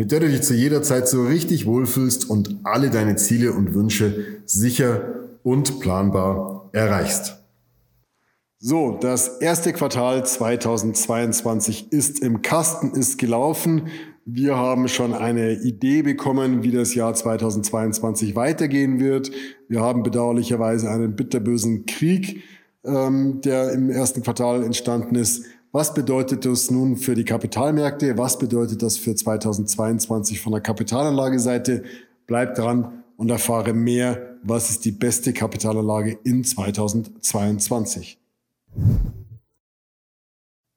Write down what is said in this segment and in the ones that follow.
mit der du dich zu jeder Zeit so richtig wohlfühlst und alle deine Ziele und Wünsche sicher und planbar erreichst. So, das erste Quartal 2022 ist im Kasten, ist gelaufen. Wir haben schon eine Idee bekommen, wie das Jahr 2022 weitergehen wird. Wir haben bedauerlicherweise einen bitterbösen Krieg, ähm, der im ersten Quartal entstanden ist. Was bedeutet das nun für die Kapitalmärkte? Was bedeutet das für 2022 von der Kapitalanlageseite? Bleib dran und erfahre mehr, was ist die beste Kapitalanlage in 2022.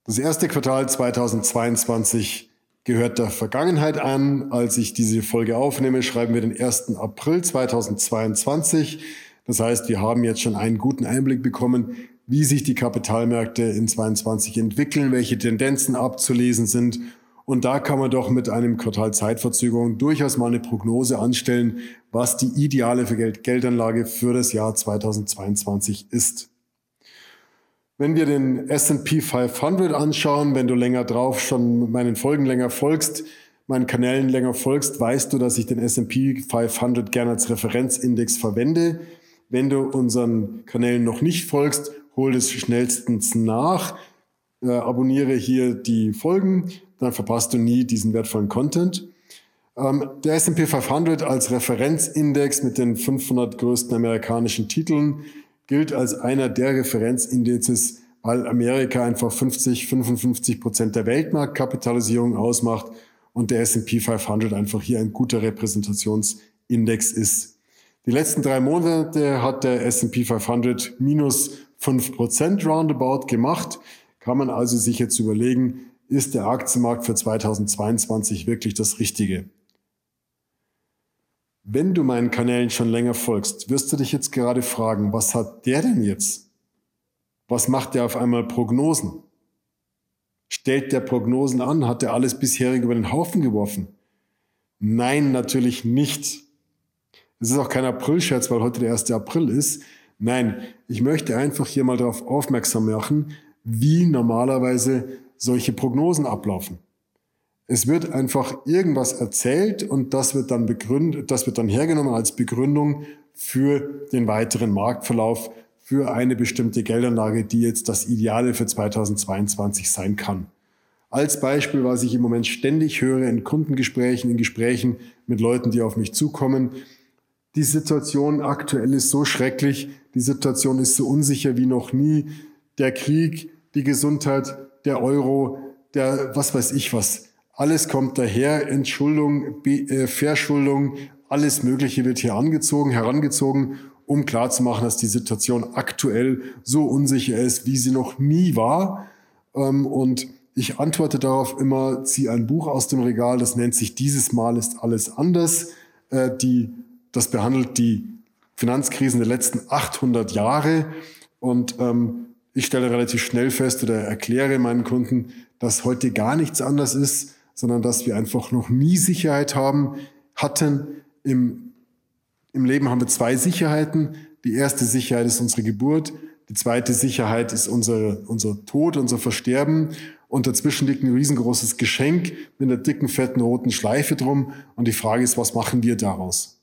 Das erste Quartal 2022 gehört der Vergangenheit an. Als ich diese Folge aufnehme, schreiben wir den 1. April 2022. Das heißt, wir haben jetzt schon einen guten Einblick bekommen, wie sich die Kapitalmärkte in 22 entwickeln, welche Tendenzen abzulesen sind. Und da kann man doch mit einem Quartal Zeitverzögerung durchaus mal eine Prognose anstellen, was die ideale Geldanlage für das Jahr 2022 ist. Wenn wir den S&P 500 anschauen, wenn du länger drauf schon meinen Folgen länger folgst, meinen Kanälen länger folgst, weißt du, dass ich den S&P 500 gerne als Referenzindex verwende. Wenn du unseren Kanälen noch nicht folgst, hol es schnellstens nach, äh, abonniere hier die Folgen, dann verpasst du nie diesen wertvollen Content. Ähm, der S&P 500 als Referenzindex mit den 500 größten amerikanischen Titeln gilt als einer der Referenzindizes, weil Amerika einfach 50, 55 Prozent der Weltmarktkapitalisierung ausmacht und der S&P 500 einfach hier ein guter Repräsentationsindex ist. Die letzten drei Monate hat der S&P 500 minus 5% roundabout gemacht. Kann man also sich jetzt überlegen, ist der Aktienmarkt für 2022 wirklich das Richtige? Wenn du meinen Kanälen schon länger folgst, wirst du dich jetzt gerade fragen, was hat der denn jetzt? Was macht der auf einmal Prognosen? Stellt der Prognosen an? Hat der alles bisherige über den Haufen geworfen? Nein, natürlich nicht. Es ist auch kein Aprilscherz, weil heute der 1. April ist. Nein, ich möchte einfach hier mal darauf aufmerksam machen, wie normalerweise solche Prognosen ablaufen. Es wird einfach irgendwas erzählt und das wird dann begründet, das wird dann hergenommen als Begründung für den weiteren Marktverlauf für eine bestimmte Geldanlage, die jetzt das Ideale für 2022 sein kann. Als Beispiel, was ich im Moment ständig höre in Kundengesprächen, in Gesprächen mit Leuten, die auf mich zukommen, die Situation aktuell ist so schrecklich, die Situation ist so unsicher wie noch nie. Der Krieg, die Gesundheit, der Euro, der was weiß ich was. Alles kommt daher, Entschuldung, äh, Verschuldung, alles Mögliche wird hier angezogen, herangezogen, um klarzumachen, dass die Situation aktuell so unsicher ist, wie sie noch nie war. Ähm, und ich antworte darauf immer, zieh ein Buch aus dem Regal, das nennt sich Dieses Mal ist alles anders. Äh, die das behandelt die Finanzkrisen der letzten 800 Jahre. Und ähm, ich stelle relativ schnell fest oder erkläre meinen Kunden, dass heute gar nichts anders ist, sondern dass wir einfach noch nie Sicherheit haben, hatten. Im, im Leben haben wir zwei Sicherheiten. Die erste Sicherheit ist unsere Geburt. Die zweite Sicherheit ist unser, unser Tod, unser Versterben. Und dazwischen liegt ein riesengroßes Geschenk mit einer dicken, fetten, roten Schleife drum. Und die Frage ist, was machen wir daraus?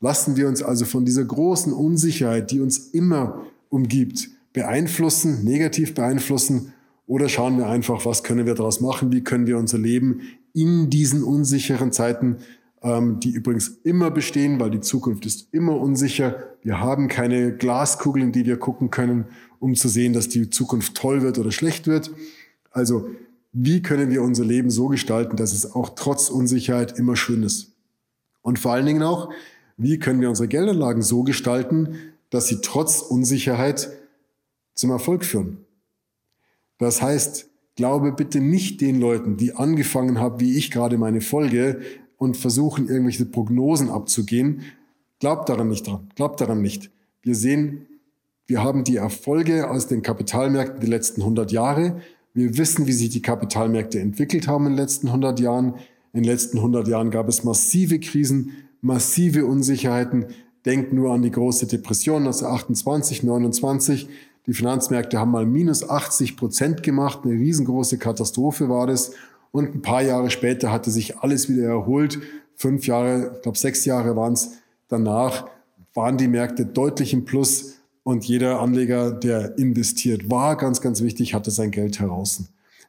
Lassen wir uns also von dieser großen Unsicherheit, die uns immer umgibt, beeinflussen, negativ beeinflussen oder schauen wir einfach, was können wir daraus machen, wie können wir unser Leben in diesen unsicheren Zeiten, ähm, die übrigens immer bestehen, weil die Zukunft ist immer unsicher. Wir haben keine Glaskugeln, die wir gucken können, um zu sehen, dass die Zukunft toll wird oder schlecht wird. Also wie können wir unser Leben so gestalten, dass es auch trotz Unsicherheit immer schön ist? Und vor allen Dingen auch, wie können wir unsere Geldanlagen so gestalten, dass sie trotz Unsicherheit zum Erfolg führen. Das heißt, glaube bitte nicht den Leuten, die angefangen haben, wie ich gerade meine Folge, und versuchen, irgendwelche Prognosen abzugehen. Glaub daran nicht dran. Glaub daran nicht. Wir sehen, wir haben die Erfolge aus den Kapitalmärkten die letzten 100 Jahre. Wir wissen, wie sich die Kapitalmärkte entwickelt haben in den letzten 100 Jahren. In den letzten 100 Jahren gab es massive Krisen, massive Unsicherheiten. Denkt nur an die große Depression 1928, 29. Die Finanzmärkte haben mal minus 80 Prozent gemacht. Eine riesengroße Katastrophe war das. Und ein paar Jahre später hatte sich alles wieder erholt. Fünf Jahre, ich glaube sechs Jahre waren es danach, waren die Märkte deutlich im Plus. Und jeder Anleger, der investiert war, ganz, ganz wichtig, hatte sein Geld heraus.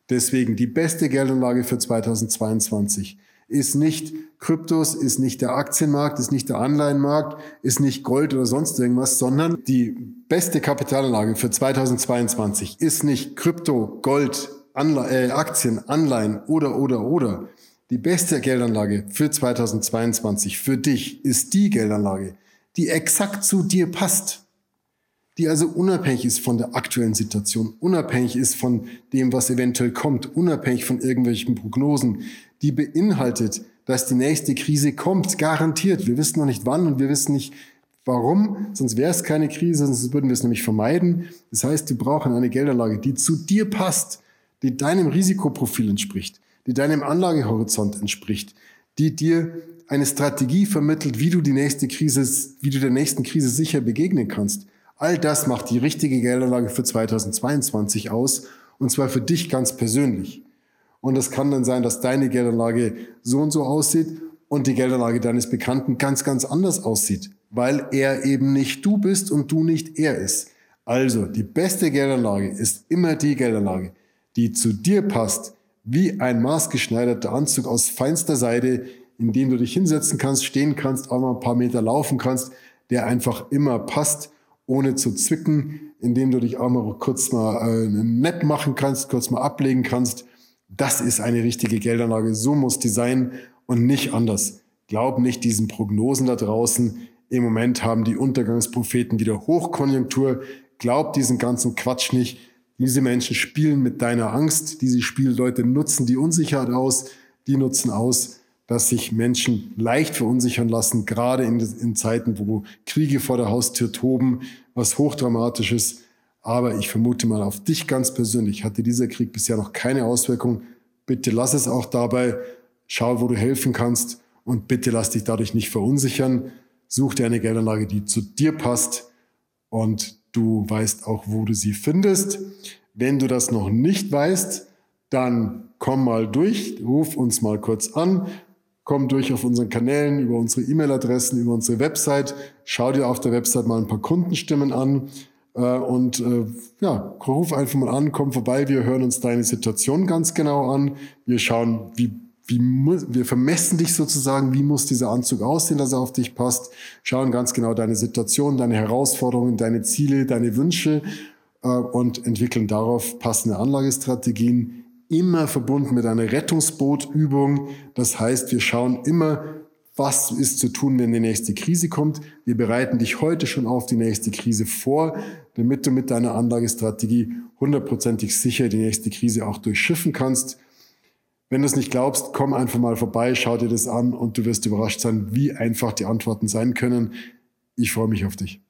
Deswegen die beste Geldanlage für 2022 ist nicht Kryptos, ist nicht der Aktienmarkt, ist nicht der Anleihenmarkt, ist nicht Gold oder sonst irgendwas, sondern die beste Kapitalanlage für 2022 ist nicht Krypto, Gold, Anle äh, Aktien, Anleihen oder, oder, oder. Die beste Geldanlage für 2022 für dich ist die Geldanlage, die exakt zu dir passt die also unabhängig ist von der aktuellen Situation, unabhängig ist von dem, was eventuell kommt, unabhängig von irgendwelchen Prognosen, die beinhaltet, dass die nächste Krise kommt, garantiert. Wir wissen noch nicht wann und wir wissen nicht warum, sonst wäre es keine Krise, sonst würden wir es nämlich vermeiden. Das heißt, wir brauchen eine Geldanlage, die zu dir passt, die deinem Risikoprofil entspricht, die deinem Anlagehorizont entspricht, die dir eine Strategie vermittelt, wie du die nächste Krise, wie du der nächsten Krise sicher begegnen kannst. All das macht die richtige Geldanlage für 2022 aus und zwar für dich ganz persönlich. Und es kann dann sein, dass deine Geldanlage so und so aussieht und die Geldanlage deines Bekannten ganz, ganz anders aussieht, weil er eben nicht du bist und du nicht er ist. Also die beste Geldanlage ist immer die Geldanlage, die zu dir passt, wie ein maßgeschneiderter Anzug aus feinster Seide, in dem du dich hinsetzen kannst, stehen kannst, auch mal ein paar Meter laufen kannst, der einfach immer passt ohne zu zwicken, indem du dich auch mal kurz mal äh, nett machen kannst, kurz mal ablegen kannst. Das ist eine richtige Geldanlage. So muss die sein und nicht anders. Glaub nicht diesen Prognosen da draußen. Im Moment haben die Untergangspropheten wieder Hochkonjunktur. Glaub diesen ganzen Quatsch nicht. Diese Menschen spielen mit deiner Angst. Diese Spielleute nutzen die Unsicherheit aus. Die nutzen aus, dass sich Menschen leicht verunsichern lassen, gerade in, in Zeiten, wo Kriege vor der Haustür toben, was hochdramatisches. Aber ich vermute mal auf dich ganz persönlich hatte dieser Krieg bisher noch keine Auswirkung. Bitte lass es auch dabei. Schau, wo du helfen kannst und bitte lass dich dadurch nicht verunsichern. Such dir eine Geldanlage, die zu dir passt und du weißt auch, wo du sie findest. Wenn du das noch nicht weißt, dann komm mal durch, ruf uns mal kurz an komm durch auf unseren Kanälen, über unsere E-Mail-Adressen, über unsere Website. Schau dir auf der Website mal ein paar Kundenstimmen an und äh, ja, ruf einfach mal an, komm vorbei. Wir hören uns deine Situation ganz genau an. Wir schauen, wie wie wir vermessen dich sozusagen, wie muss dieser Anzug aussehen, dass er auf dich passt, schauen ganz genau deine Situation, deine Herausforderungen, deine Ziele, deine Wünsche äh, und entwickeln darauf passende Anlagestrategien immer verbunden mit einer Rettungsbootübung. Das heißt, wir schauen immer, was ist zu tun, wenn die nächste Krise kommt. Wir bereiten dich heute schon auf die nächste Krise vor, damit du mit deiner Anlagestrategie hundertprozentig sicher die nächste Krise auch durchschiffen kannst. Wenn du es nicht glaubst, komm einfach mal vorbei, schau dir das an und du wirst überrascht sein, wie einfach die Antworten sein können. Ich freue mich auf dich.